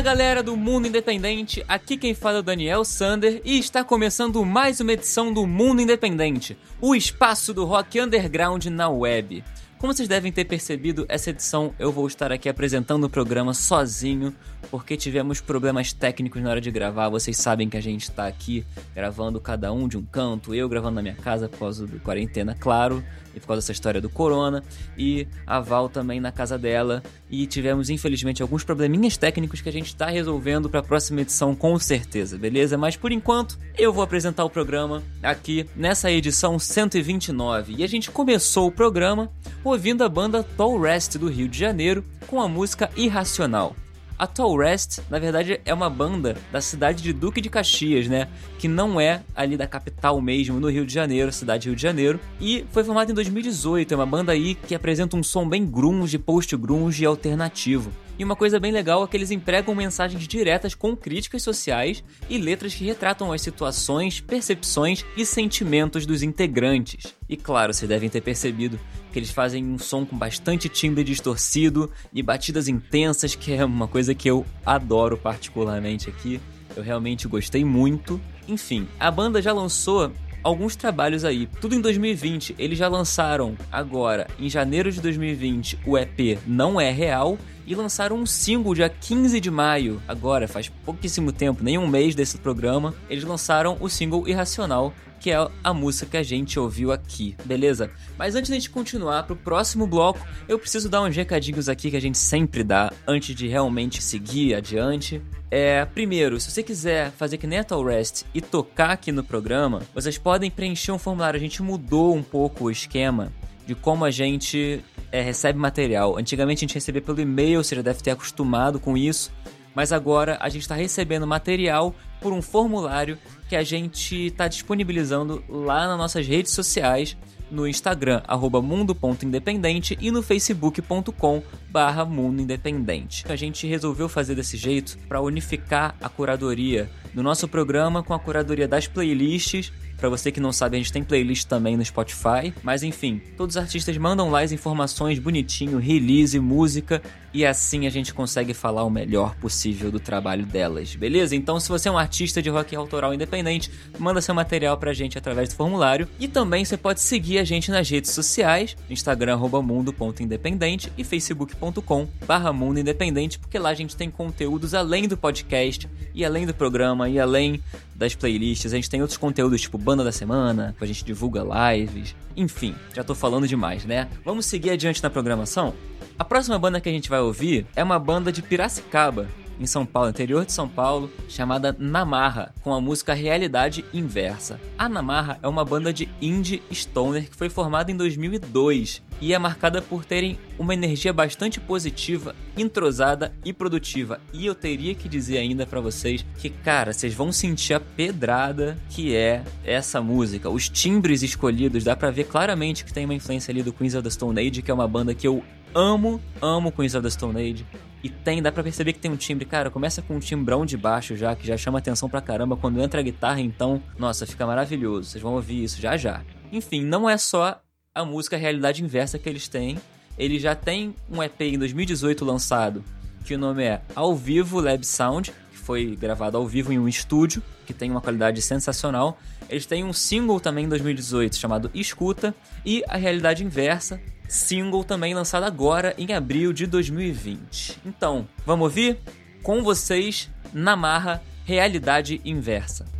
Fala galera do Mundo Independente, aqui quem fala é o Daniel Sander e está começando mais uma edição do Mundo Independente, o espaço do rock underground na web. Como vocês devem ter percebido, essa edição eu vou estar aqui apresentando o programa sozinho, porque tivemos problemas técnicos na hora de gravar. Vocês sabem que a gente está aqui gravando cada um de um canto, eu gravando na minha casa por causa do quarentena, claro, e por causa dessa história do corona, e a Val também na casa dela. E tivemos, infelizmente, alguns probleminhas técnicos que a gente está resolvendo para a próxima edição, com certeza, beleza? Mas por enquanto, eu vou apresentar o programa aqui nessa edição 129. E a gente começou o programa ouvindo a banda Tall Rest do Rio de Janeiro com a música Irracional. A Tall Rest, na verdade, é uma banda da cidade de Duque de Caxias, né? Que não é ali da capital mesmo, no Rio de Janeiro, cidade Rio de Janeiro. E foi formada em 2018. É uma banda aí que apresenta um som bem grunge, post-grunge e alternativo. E uma coisa bem legal é que eles empregam mensagens diretas com críticas sociais e letras que retratam as situações, percepções e sentimentos dos integrantes. E claro, vocês devem ter percebido que eles fazem um som com bastante timbre distorcido e batidas intensas, que é uma coisa que eu adoro particularmente aqui. Eu realmente gostei muito. Enfim, a banda já lançou alguns trabalhos aí. Tudo em 2020. Eles já lançaram agora, em janeiro de 2020, o EP Não É Real. E lançaram um single dia 15 de maio, agora faz pouquíssimo tempo, nem um mês desse programa. Eles lançaram o single Irracional, que é a música que a gente ouviu aqui, beleza? Mas antes de a gente continuar pro próximo bloco, eu preciso dar uns recadinhos aqui que a gente sempre dá antes de realmente seguir adiante. É, primeiro, se você quiser fazer que nem a Rest e tocar aqui no programa, vocês podem preencher um formulário. A gente mudou um pouco o esquema de como a gente é, recebe material. Antigamente a gente recebia pelo e-mail, você já deve ter acostumado com isso. Mas agora a gente está recebendo material por um formulário que a gente está disponibilizando lá nas nossas redes sociais, no Instagram, arroba mundo.independente e no facebook.com barra mundo independente. A gente resolveu fazer desse jeito para unificar a curadoria do nosso programa com a curadoria das playlists para você que não sabe, a gente tem playlist também no Spotify. Mas enfim, todos os artistas mandam lá as informações bonitinho, release, música, e assim a gente consegue falar o melhor possível do trabalho delas, beleza? Então, se você é um artista de rock autoral independente, manda seu material pra gente através do formulário. E também você pode seguir a gente nas redes sociais, Instagram mundo.independente e facebook.com barra mundo independente, porque lá a gente tem conteúdos além do podcast, e além do programa, e além das playlists. A gente tem outros conteúdos, tipo Banda da Semana, a gente divulga lives. Enfim, já tô falando demais, né? Vamos seguir adiante na programação? A próxima banda que a gente vai ouvir é uma banda de Piracicaba, em São Paulo, interior de São Paulo, chamada Namarra, com a música Realidade Inversa. A Namarra é uma banda de indie stoner que foi formada em 2002 e é marcada por terem uma energia bastante positiva, entrosada e produtiva. E eu teria que dizer ainda para vocês que, cara, vocês vão sentir a pedrada que é essa música. Os timbres escolhidos, dá para ver claramente que tem uma influência ali do Queens of the Stone Age, que é uma banda que eu amo, amo Queens of the Stone Age. E tem, dá pra perceber que tem um timbre, cara, começa com um timbrão de baixo já, que já chama atenção pra caramba. Quando entra a guitarra, então, nossa, fica maravilhoso. Vocês vão ouvir isso já já. Enfim, não é só a música Realidade Inversa que eles têm. Eles já têm um EP em 2018 lançado, que o nome é Ao Vivo Lab Sound, que foi gravado ao vivo em um estúdio, que tem uma qualidade sensacional. Eles têm um single também em 2018 chamado Escuta e a Realidade Inversa, single também lançado agora em abril de 2020. Então, vamos ouvir? Com vocês, Namarra Realidade Inversa.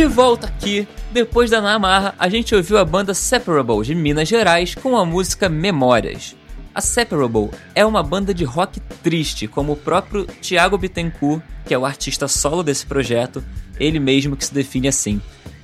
De volta aqui, depois da Namarra, a gente ouviu a banda Separable de Minas Gerais com a música Memórias. A Separable é uma banda de rock triste, como o próprio Thiago Bittencourt, que é o artista solo desse projeto, ele mesmo que se define assim.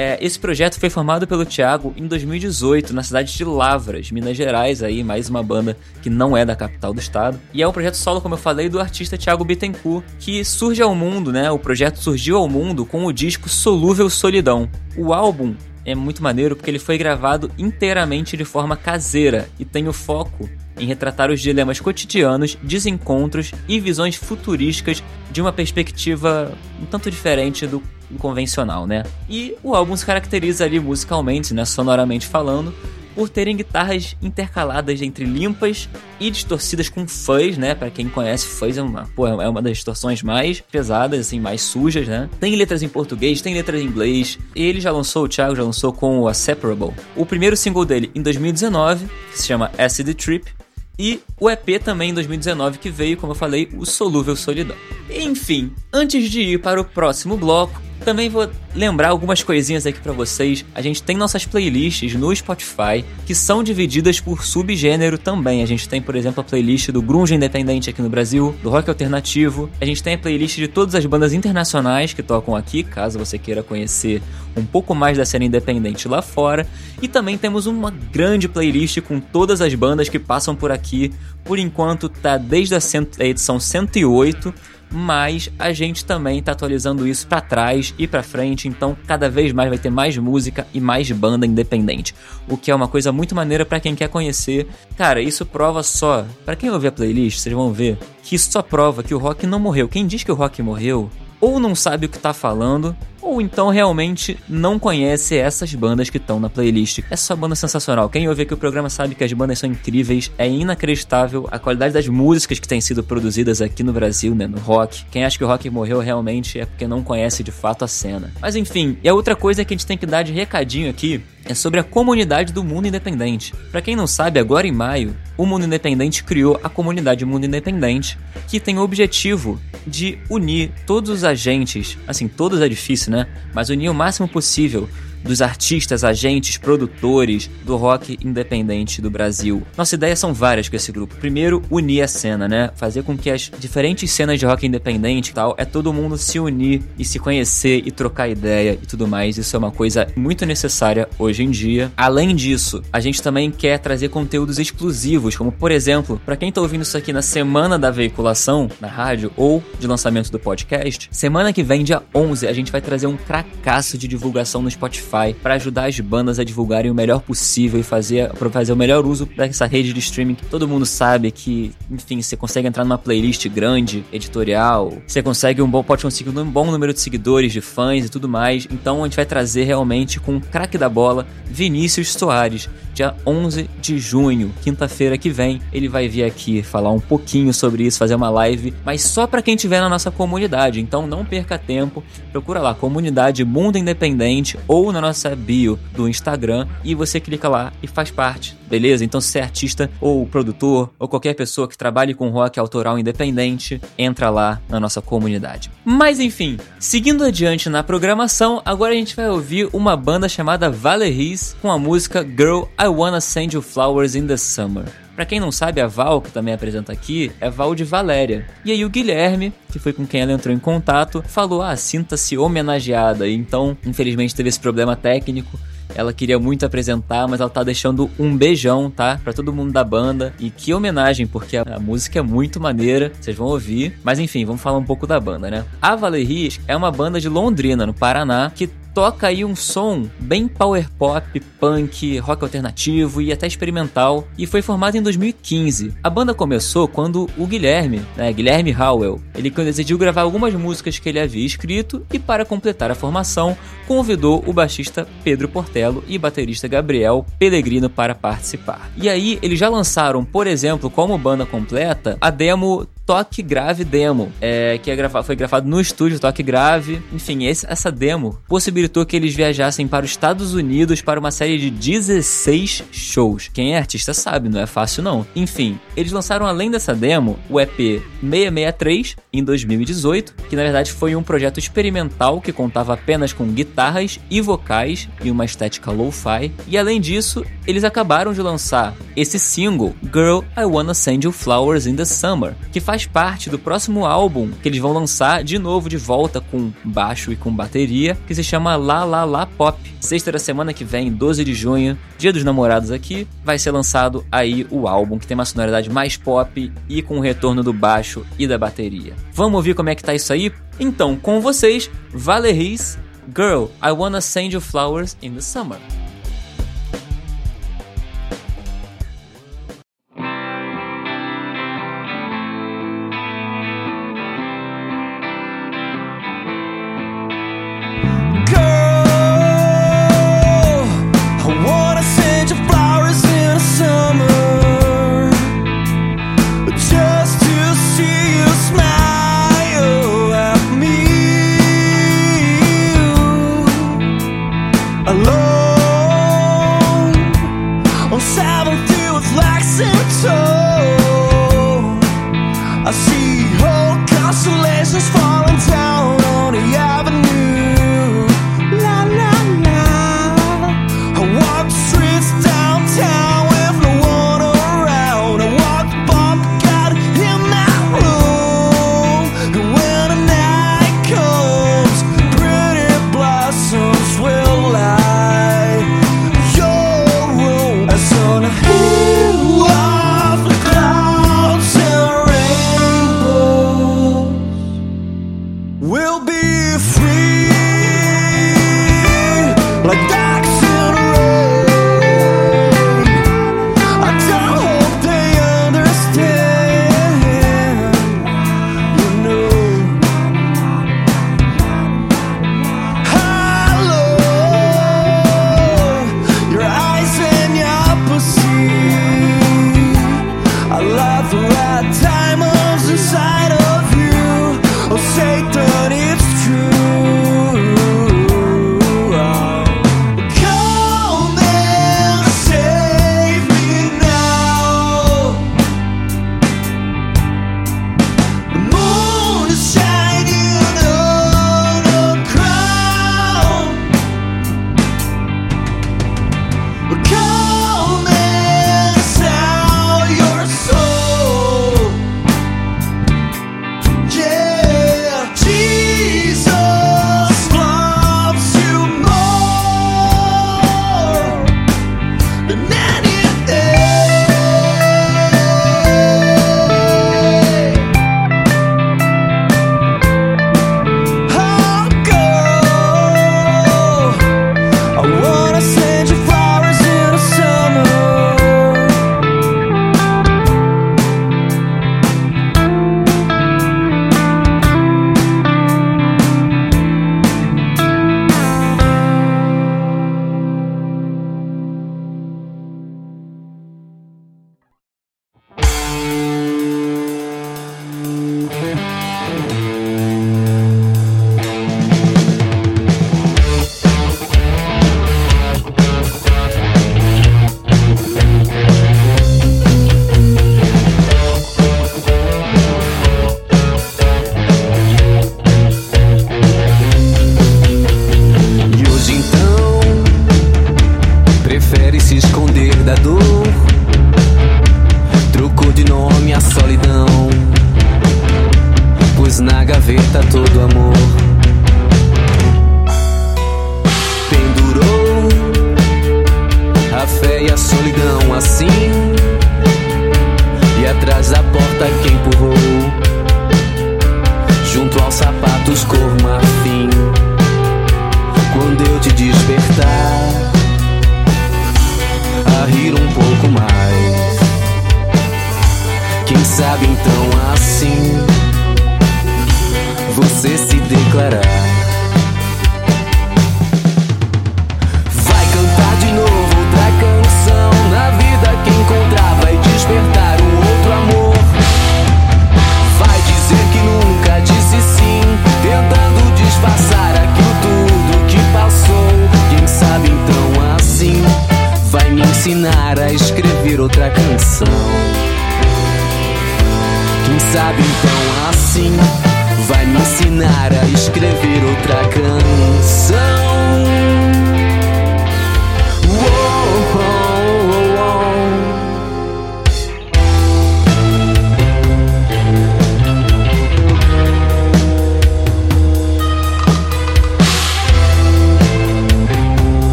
É, esse projeto foi formado pelo Thiago em 2018, na cidade de Lavras, Minas Gerais, aí mais uma banda que não é da capital do estado. E é um projeto solo, como eu falei, do artista Thiago Bittencourt, que surge ao mundo, né? O projeto surgiu ao mundo com o disco Solúvel Solidão. O álbum é muito maneiro porque ele foi gravado inteiramente de forma caseira e tem o foco em retratar os dilemas cotidianos, desencontros e visões futurísticas de uma perspectiva um tanto diferente do convencional, né? E o álbum se caracteriza ali musicalmente, né, sonoramente falando, por terem guitarras intercaladas entre limpas e distorcidas com fuzz, né? Para quem conhece, fuzz é uma, pô, é uma das distorções mais pesadas, assim, mais sujas, né? Tem letras em português, tem letras em inglês. Ele já lançou, o Thiago já lançou com o A Separable. O primeiro single dele em 2019, que se chama Acid Trip, e o EP também em 2019 que veio, como eu falei, o Solúvel Solidão. Enfim, antes de ir para o próximo bloco, também vou lembrar algumas coisinhas aqui para vocês. A gente tem nossas playlists no Spotify que são divididas por subgênero também. A gente tem, por exemplo, a playlist do grunge independente aqui no Brasil, do rock alternativo. A gente tem a playlist de todas as bandas internacionais que tocam aqui, caso você queira conhecer um pouco mais da cena independente lá fora. E também temos uma grande playlist com todas as bandas que passam por aqui. Por enquanto tá desde a edição 108 mas a gente também tá atualizando isso para trás e para frente, então cada vez mais vai ter mais música e mais banda independente, o que é uma coisa muito maneira para quem quer conhecer. Cara, isso prova só, para quem ouvir a playlist, vocês vão ver que isso só prova que o rock não morreu. Quem diz que o rock morreu ou não sabe o que tá falando, ou então realmente não conhece essas bandas que estão na playlist. Essa banda é sensacional. Quem ouve aqui o programa sabe que as bandas são incríveis, é inacreditável a qualidade das músicas que têm sido produzidas aqui no Brasil, né, no rock. Quem acha que o rock morreu realmente é porque não conhece de fato a cena. Mas enfim, e a outra coisa que a gente tem que dar de recadinho aqui é sobre a comunidade do Mundo Independente. Para quem não sabe, agora em maio, o Mundo Independente criou a comunidade Mundo Independente, que tem o objetivo de unir todos os agentes, assim, todos é difícil, né? Mas unir o máximo possível dos artistas, agentes, produtores do rock independente do Brasil. Nossa ideia são várias com esse grupo. Primeiro, unir a cena, né? Fazer com que as diferentes cenas de rock independente e tal, é todo mundo se unir e se conhecer e trocar ideia e tudo mais. Isso é uma coisa muito necessária hoje em dia. Além disso, a gente também quer trazer conteúdos exclusivos, como por exemplo, para quem tá ouvindo isso aqui na semana da veiculação na rádio ou de lançamento do podcast, semana que vem, dia 11, a gente vai trazer um cracaço de divulgação no Spotify Spotify para ajudar as bandas a divulgarem o melhor possível e fazer, fazer o melhor uso dessa rede de streaming todo mundo sabe que, enfim, você consegue entrar numa playlist grande, editorial, você consegue um bom, pode conseguir um bom número de seguidores, de fãs e tudo mais. Então a gente vai trazer realmente com o craque da bola, Vinícius Soares, dia 11 de junho, quinta-feira que vem. Ele vai vir aqui falar um pouquinho sobre isso, fazer uma live, mas só para quem estiver na nossa comunidade. Então não perca tempo, procura lá, comunidade Mundo Independente ou na na nossa bio do Instagram e você clica lá e faz parte, beleza? Então, se é artista ou produtor ou qualquer pessoa que trabalhe com rock autoral independente, entra lá na nossa comunidade. Mas enfim, seguindo adiante na programação, agora a gente vai ouvir uma banda chamada Valeries com a música Girl I Wanna Send You Flowers in the Summer. Para quem não sabe, a Val, que também apresenta aqui, é Val de Valéria. E aí o Guilherme, que foi com quem ela entrou em contato, falou: "Ah, sinta-se homenageada". Então, infelizmente teve esse problema técnico. Ela queria muito apresentar, mas ela tá deixando um beijão, tá? Pra todo mundo da banda. E que homenagem, porque a, a música é muito maneira, vocês vão ouvir. Mas enfim, vamos falar um pouco da banda, né? A Valerie é uma banda de Londrina, no Paraná, que toca aí um som bem power pop, punk, rock alternativo e até experimental e foi formado em 2015. A banda começou quando o Guilherme, né, Guilherme Howell, ele decidiu gravar algumas músicas que ele havia escrito e para completar a formação convidou o baixista Pedro Portelo e baterista Gabriel Pellegrino para participar. E aí eles já lançaram, por exemplo, como banda completa, a demo Toque Grave Demo, é, que é grava foi gravado no estúdio Toque Grave. Enfim, esse, essa demo possibilitou que eles viajassem para os Estados Unidos para uma série de 16 shows. Quem é artista sabe, não é fácil não. Enfim, eles lançaram além dessa demo o EP 663 em 2018, que na verdade foi um projeto experimental que contava apenas com guitarras e vocais e uma estética lo-fi. E além disso, eles acabaram de lançar esse single, Girl, I Wanna Send You Flowers in the Summer, que faz parte do próximo álbum que eles vão lançar de novo de volta com baixo e com bateria, que se chama La La La Pop. Sexta da semana que vem, 12 de junho, dia dos namorados aqui, vai ser lançado aí o álbum que tem uma sonoridade mais pop e com o retorno do baixo e da bateria. Vamos ouvir como é que tá isso aí? Então, com vocês, Valeries, Girl, I Wanna Send You Flowers in the Summer.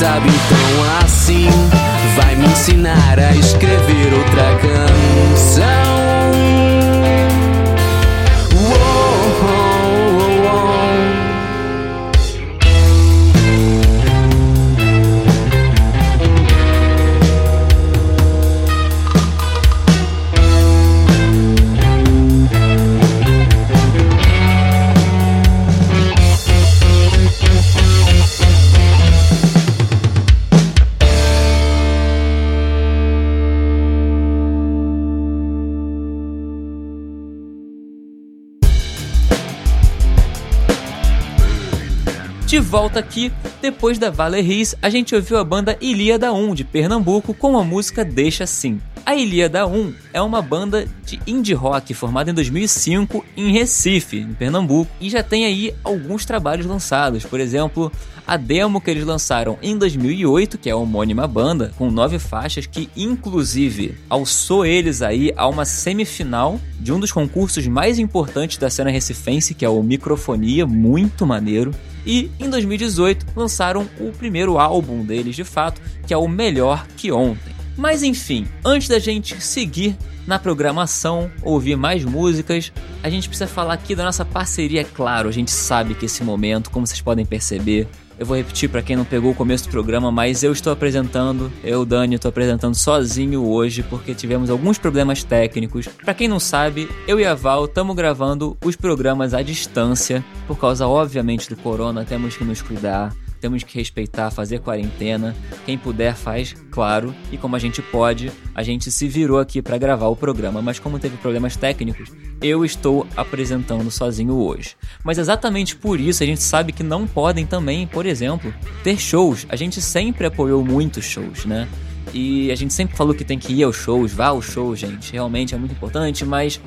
sabe então assim vai me ensinar a escrever outra canção. Volta aqui, depois da Valeries, a gente ouviu a banda Ilíada 1 de Pernambuco com a música Deixa Assim. A Ilíada 1 é uma banda de indie rock formada em 2005 em Recife, em Pernambuco, e já tem aí alguns trabalhos lançados. Por exemplo, a demo que eles lançaram em 2008, que é a homônima banda, com nove faixas, que inclusive alçou eles aí a uma semifinal de um dos concursos mais importantes da cena recifense, que é o Microfonia, muito maneiro. E em 2018 lançaram o primeiro álbum deles de fato, que é o Melhor Que Ontem. Mas enfim, antes da gente seguir na programação, ouvir mais músicas, a gente precisa falar aqui da nossa parceria, é claro. A gente sabe que esse momento, como vocês podem perceber, eu vou repetir para quem não pegou o começo do programa, mas eu estou apresentando, eu, Dani, estou apresentando sozinho hoje porque tivemos alguns problemas técnicos. Para quem não sabe, eu e a Val estamos gravando os programas à distância, por causa, obviamente, do corona, temos que nos cuidar temos que respeitar, fazer quarentena. Quem puder faz, claro. E como a gente pode, a gente se virou aqui para gravar o programa, mas como teve problemas técnicos, eu estou apresentando sozinho hoje. Mas exatamente por isso a gente sabe que não podem também, por exemplo, ter shows. A gente sempre apoiou muitos shows, né? E a gente sempre falou que tem que ir aos shows, vá aos shows, gente. Realmente é muito importante, mas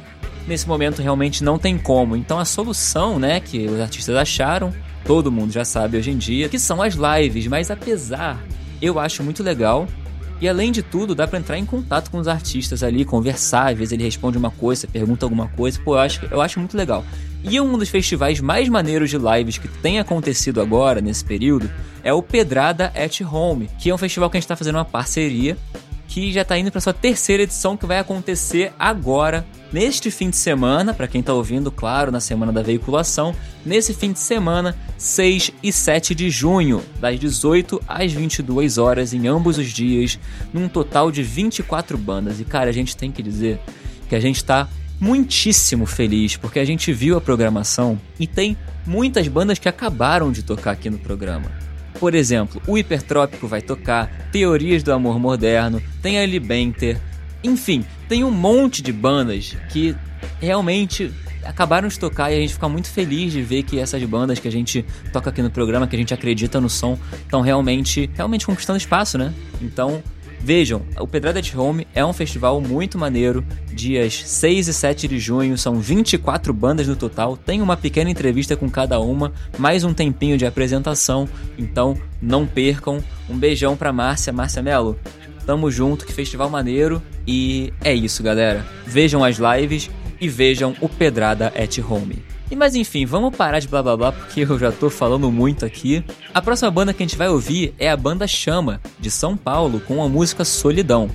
nesse momento realmente não tem como. Então a solução, né, que os artistas acharam todo mundo já sabe hoje em dia, que são as lives, mas apesar, eu acho muito legal. E além de tudo, dá para entrar em contato com os artistas ali, conversar, às vezes ele responde uma coisa, pergunta alguma coisa, pô, eu acho, eu acho muito legal. E um dos festivais mais maneiros de lives que tem acontecido agora, nesse período, é o Pedrada at Home, que é um festival que a gente está fazendo uma parceria que já está indo para sua terceira edição que vai acontecer agora, neste fim de semana, para quem está ouvindo, claro, na semana da veiculação, nesse fim de semana, 6 e 7 de junho, das 18 às 22 horas em ambos os dias, num total de 24 bandas. E cara, a gente tem que dizer que a gente está muitíssimo feliz porque a gente viu a programação e tem muitas bandas que acabaram de tocar aqui no programa. Por exemplo, o Hipertrópico vai tocar, Teorias do Amor Moderno, tem a Libenter, enfim, tem um monte de bandas que realmente acabaram de tocar e a gente fica muito feliz de ver que essas bandas que a gente toca aqui no programa, que a gente acredita no som, estão realmente, realmente conquistando espaço, né? Então, Vejam, o Pedrada at Home é um festival muito maneiro. Dias 6 e 7 de junho, são 24 bandas no total. Tem uma pequena entrevista com cada uma, mais um tempinho de apresentação. Então não percam. Um beijão pra Márcia, Márcia Melo. Tamo junto, que festival maneiro. E é isso, galera. Vejam as lives e vejam o Pedrada at Home. E mas enfim, vamos parar de blá blá blá porque eu já tô falando muito aqui. A próxima banda que a gente vai ouvir é a banda Chama, de São Paulo, com a música Solidão.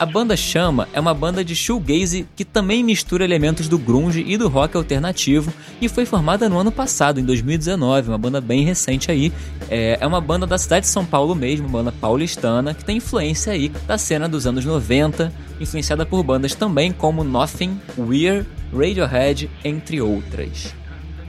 A banda Chama é uma banda de shoegaze que também mistura elementos do grunge e do rock alternativo e foi formada no ano passado, em 2019, uma banda bem recente aí. É, é uma banda da cidade de São Paulo mesmo, uma banda paulistana, que tem influência aí da cena dos anos 90, influenciada por bandas também como Nothing, Weird, Radiohead, entre outras.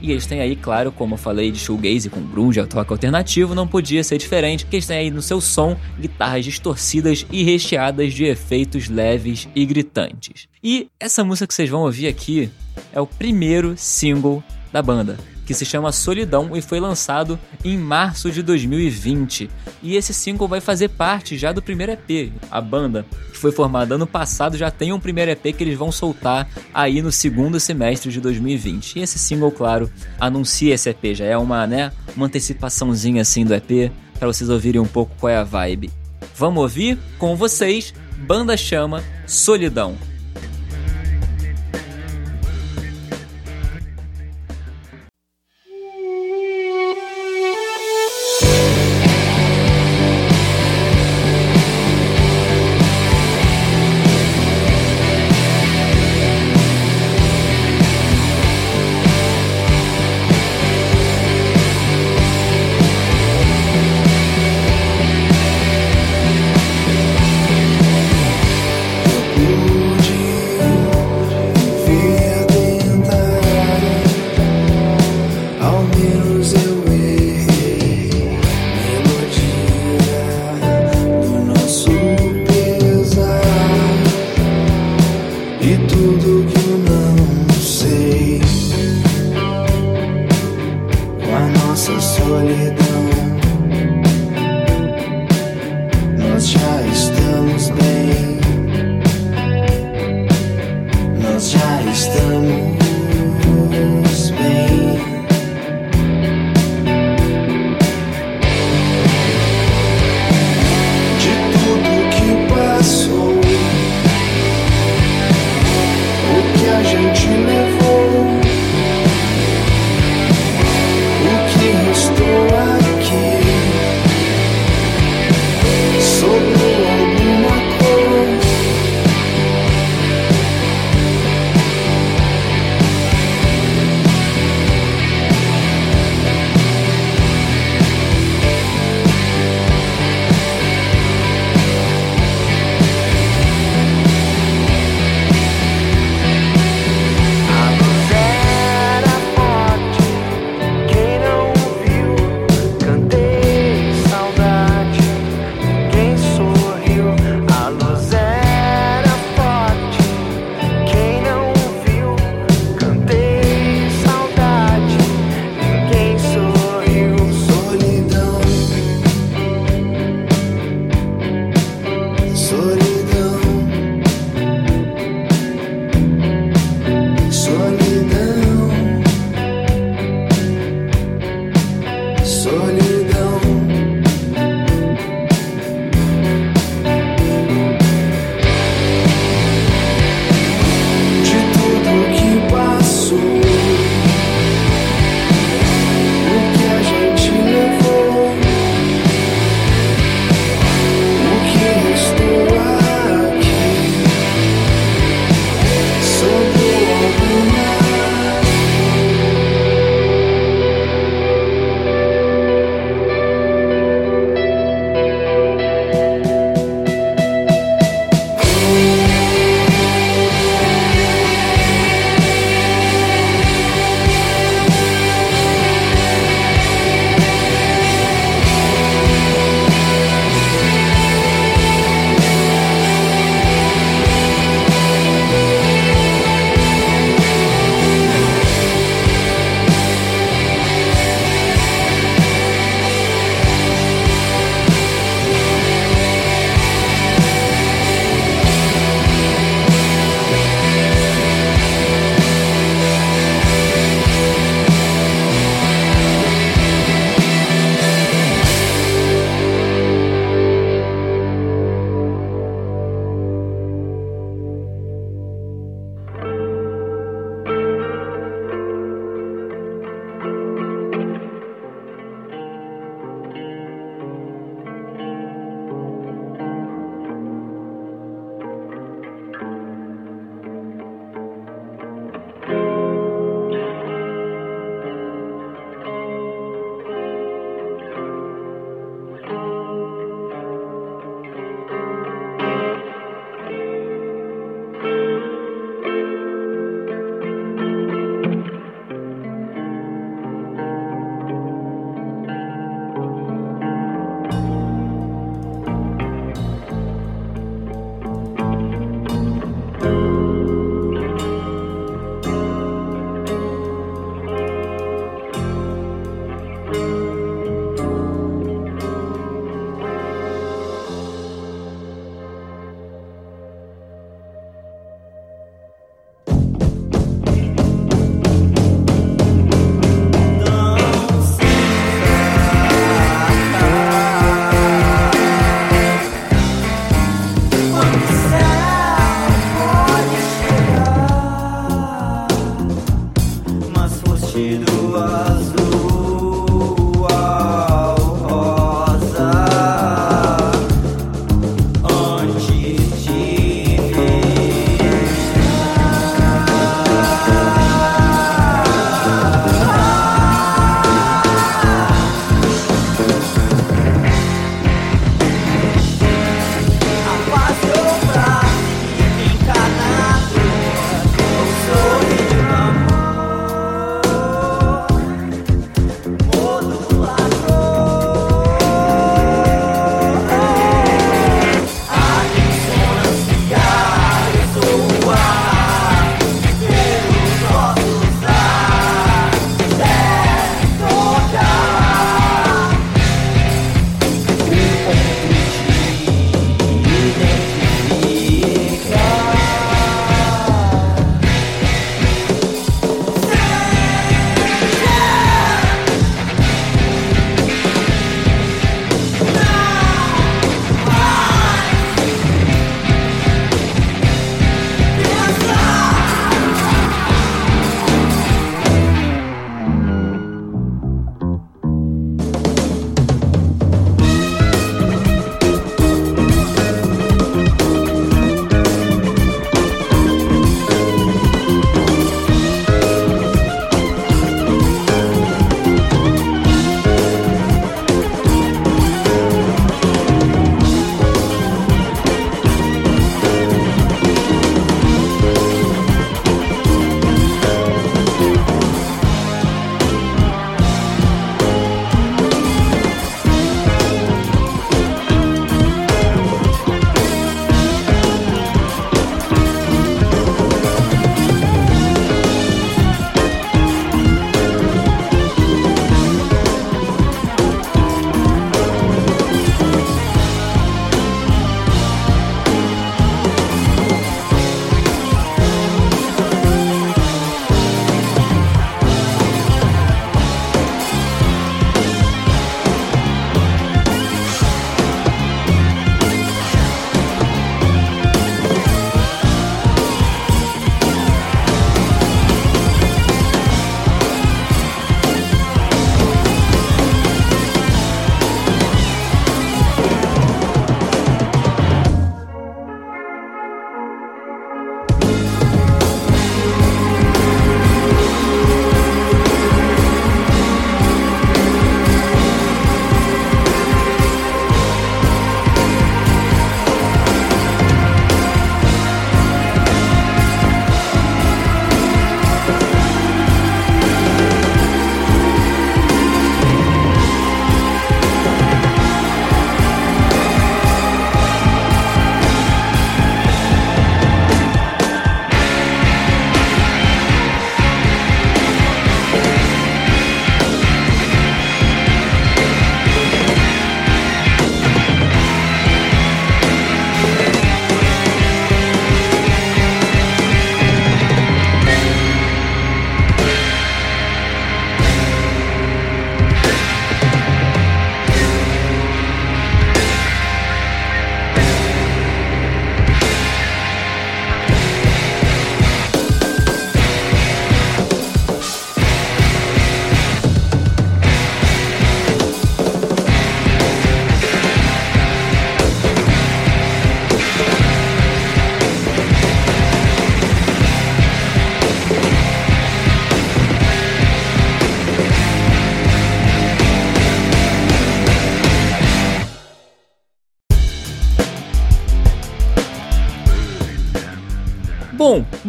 E eles têm aí, claro, como eu falei, de shoegaze com grunge, rock alternativo, não podia ser diferente, que eles têm aí no seu som guitarras distorcidas e recheadas de efeitos leves e gritantes. E essa música que vocês vão ouvir aqui é o primeiro single da banda que se chama Solidão e foi lançado em março de 2020. E esse single vai fazer parte já do primeiro EP. A banda, que foi formada ano passado, já tem um primeiro EP que eles vão soltar aí no segundo semestre de 2020. E esse single, claro, anuncia esse EP, já é uma, né, uma antecipaçãozinha assim do EP para vocês ouvirem um pouco qual é a vibe. Vamos ouvir com vocês Banda Chama Solidão.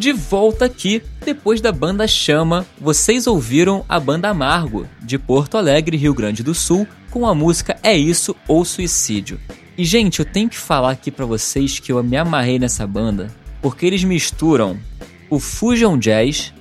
De volta aqui, depois da banda Chama, vocês ouviram a banda Amargo, de Porto Alegre, Rio Grande do Sul, com a música É Isso ou Suicídio. E gente, eu tenho que falar aqui pra vocês que eu me amarrei nessa banda, porque eles misturam o fusion jazz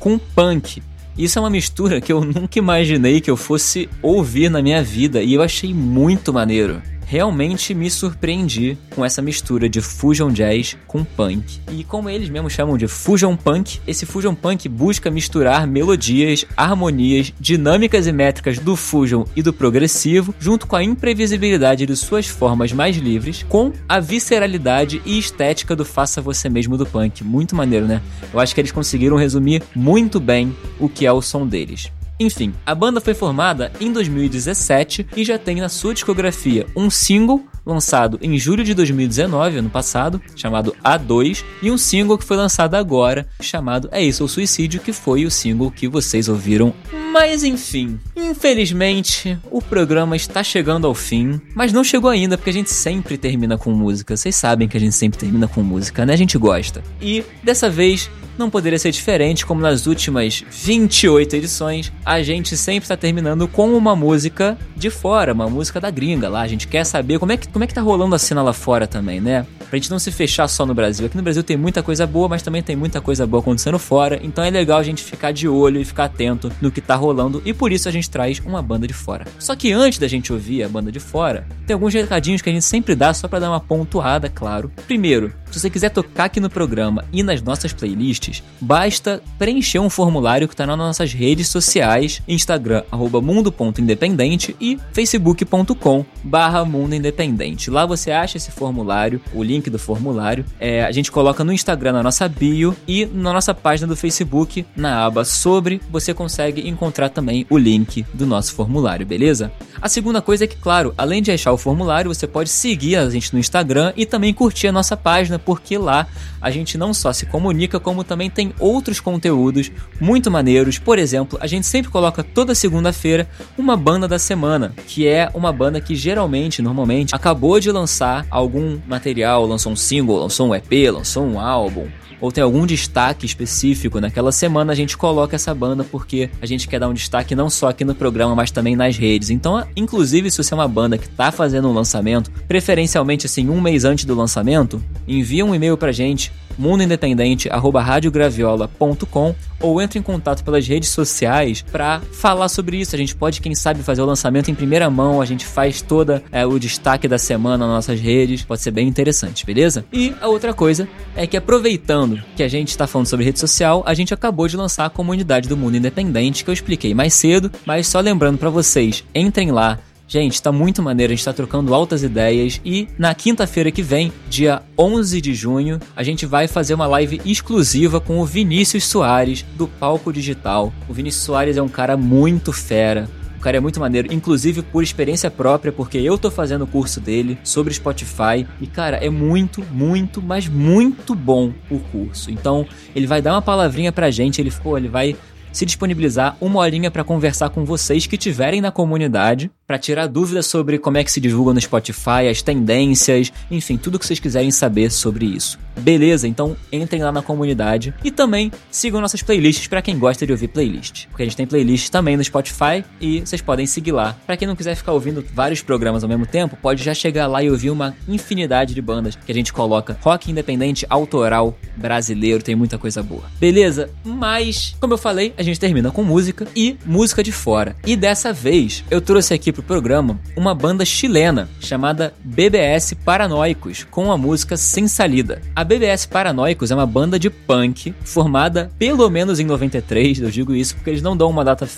com punk. Isso é uma mistura que eu nunca imaginei que eu fosse ouvir na minha vida e eu achei muito maneiro. Realmente me surpreendi com essa mistura de fusion jazz com punk. E como eles mesmos chamam de fusion punk, esse fusion punk busca misturar melodias, harmonias, dinâmicas e métricas do fusion e do progressivo, junto com a imprevisibilidade de suas formas mais livres, com a visceralidade e estética do faça você mesmo do punk. Muito maneiro, né? Eu acho que eles conseguiram resumir muito bem o que é o som deles. Enfim, a banda foi formada em 2017 e já tem na sua discografia um single lançado em julho de 2019, ano passado, chamado A2, e um single que foi lançado agora, chamado É Isso ou Suicídio, que foi o single que vocês ouviram. Mas enfim, infelizmente o programa está chegando ao fim, mas não chegou ainda porque a gente sempre termina com música. Vocês sabem que a gente sempre termina com música, né? A gente gosta. E dessa vez não poderia ser diferente, como nas últimas 28 edições, a gente sempre está terminando com uma música de fora, uma música da gringa lá. A gente quer saber como é que, como é que tá rolando a cena lá fora também, né? Pra gente não se fechar só no Brasil. Aqui no Brasil tem muita coisa boa, mas também tem muita coisa boa acontecendo fora, então é legal a gente ficar de olho e ficar atento no que tá rolando, e por isso a gente traz uma banda de fora. Só que antes da gente ouvir a banda de fora, tem alguns recadinhos que a gente sempre dá só para dar uma pontuada, claro. Primeiro, se você quiser tocar aqui no programa e nas nossas playlists, basta preencher um formulário que está nas nossas redes sociais, Instagram, arroba mundo.independente e facebook.com barra mundo independente. Lá você acha esse formulário, o link do formulário, é, a gente coloca no Instagram na nossa bio e na nossa página do Facebook, na aba sobre, você consegue encontrar também o link do nosso formulário, beleza? A segunda coisa é que, claro, além de achar o formulário, você pode seguir a gente no Instagram e também curtir a nossa página, porque lá a gente não só se comunica, como também tem outros conteúdos muito maneiros. Por exemplo, a gente sempre coloca toda segunda-feira uma banda da semana, que é uma banda que geralmente, normalmente, acabou de lançar algum material, lançou um single, lançou um EP, lançou um álbum ou tem algum destaque específico naquela semana, a gente coloca essa banda porque a gente quer dar um destaque não só aqui no programa, mas também nas redes. Então, inclusive, se você é uma banda que está fazendo um lançamento, preferencialmente assim, um mês antes do lançamento, envia um e-mail pra gente mundoindependente@radiograviola.com ou entre em contato pelas redes sociais para falar sobre isso. A gente pode, quem sabe, fazer o lançamento em primeira mão. A gente faz toda é, o destaque da semana nas nossas redes. Pode ser bem interessante, beleza? E a outra coisa é que aproveitando que a gente está falando sobre rede social, a gente acabou de lançar a comunidade do Mundo Independente que eu expliquei mais cedo, mas só lembrando para vocês, entrem lá Gente, tá muito maneiro, a gente tá trocando altas ideias e na quinta-feira que vem, dia 11 de junho, a gente vai fazer uma live exclusiva com o Vinícius Soares do Palco Digital. O Vinícius Soares é um cara muito fera, o cara é muito maneiro, inclusive por experiência própria, porque eu tô fazendo o curso dele sobre Spotify. E, cara, é muito, muito, mas muito bom o curso. Então, ele vai dar uma palavrinha pra gente, ele, pô, ele vai se disponibilizar uma horinha para conversar com vocês que tiverem na comunidade, para tirar dúvidas sobre como é que se divulga no Spotify, as tendências, enfim, tudo que vocês quiserem saber sobre isso. Beleza? Então entrem lá na comunidade e também sigam nossas playlists para quem gosta de ouvir playlist, porque a gente tem playlist também no Spotify e vocês podem seguir lá. Para quem não quiser ficar ouvindo vários programas ao mesmo tempo, pode já chegar lá e ouvir uma infinidade de bandas que a gente coloca rock independente, autoral, brasileiro, tem muita coisa boa. Beleza? Mas, como eu falei, a gente termina com música e música de fora. E dessa vez eu trouxe aqui pro programa uma banda chilena chamada BBS Paranoicos com a música Sem Salida. A BBS Paranoicos é uma banda de punk formada pelo menos em 93, eu digo isso porque eles não dão uma data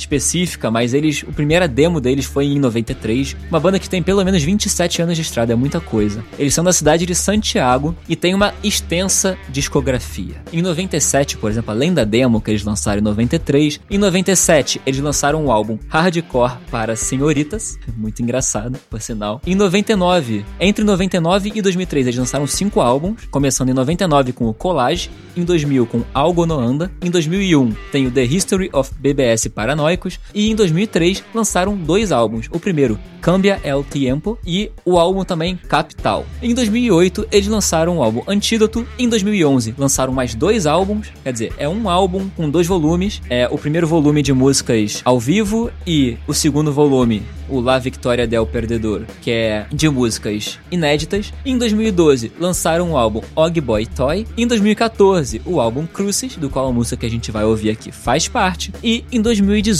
específica, mas eles, o primeira demo deles foi em 93. Uma banda que tem pelo menos 27 anos de estrada, é muita coisa. Eles são da cidade de Santiago e tem uma extensa discografia. Em 97, por exemplo, além da demo que eles lançaram em 93, em 97 eles lançaram um álbum Hardcore para Senhoritas, muito engraçado, por sinal. Em 99, entre 99 e 2003 eles lançaram cinco álbuns, começando em 99 com o Collage, em 2000 com Algo No Anda, em 2001 tem o The History of BBS Paranoia e em 2003 lançaram dois álbuns. O primeiro, Cambia El Tiempo, e o álbum também Capital. Em 2008 eles lançaram o álbum Antídoto. Em 2011 lançaram mais dois álbuns, quer dizer, é um álbum com dois volumes. É o primeiro volume de músicas ao vivo e o segundo volume o La Victoria del Perdedor, que é de músicas inéditas. Em 2012, lançaram o álbum Og Boy Toy. Em 2014, o álbum Crucis, do qual a música que a gente vai ouvir aqui faz parte. E em 2018,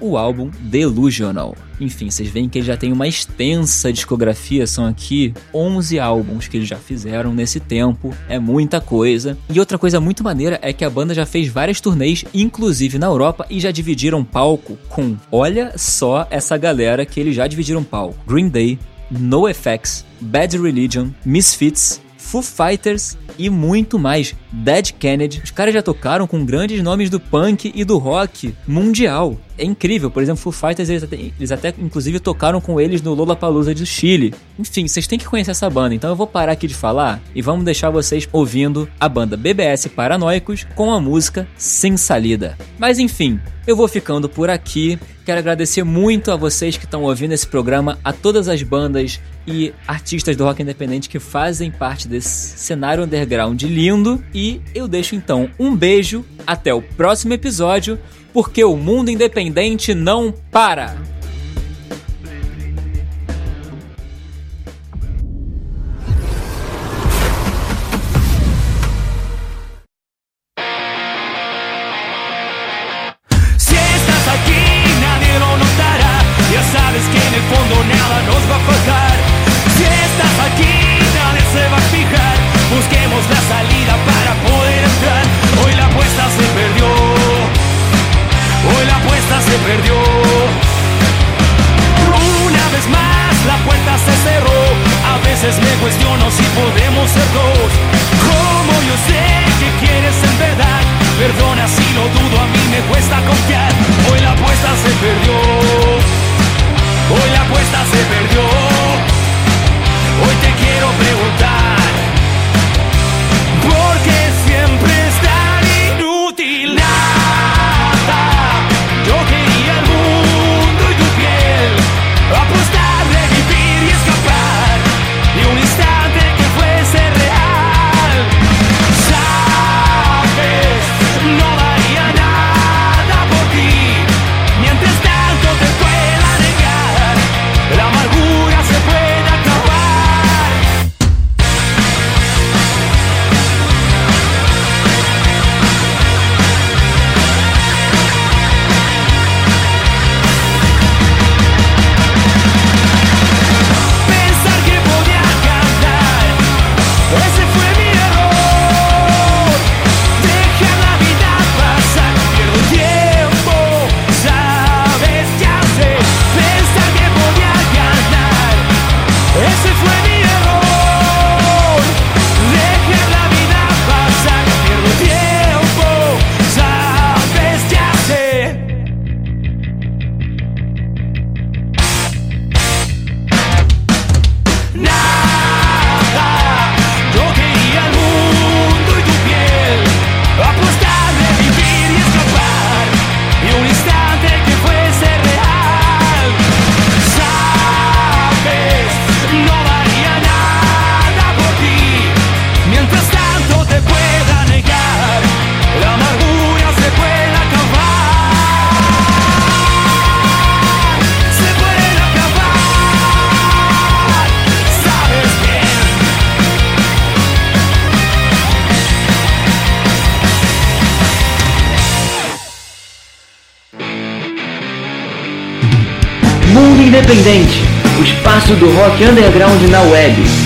o álbum Delusional. Enfim, vocês veem que ele já tem uma extensa discografia, são aqui 11 álbuns que eles já fizeram nesse tempo, é muita coisa. E outra coisa muito maneira é que a banda já fez várias turnês, inclusive na Europa, e já dividiram palco com, olha só essa galera que eles já dividiram palco: Green Day, NoFX, Bad Religion, Misfits, Foo Fighters e muito mais. Dead Kennedy. Os caras já tocaram com grandes nomes do punk e do rock mundial. É incrível. Por exemplo, Foo Fighters, eles até, eles até inclusive tocaram com eles no Lollapalooza do Chile. Enfim, vocês têm que conhecer essa banda. Então eu vou parar aqui de falar e vamos deixar vocês ouvindo a banda BBS Paranoicos com a música Sem Salida. Mas enfim, eu vou ficando por aqui. Quero agradecer muito a vocês que estão ouvindo esse programa, a todas as bandas e artistas do rock independente que fazem parte desse cenário underground lindo. E eu deixo então um beijo, até o próximo episódio, porque o mundo independente não para! Underground na web.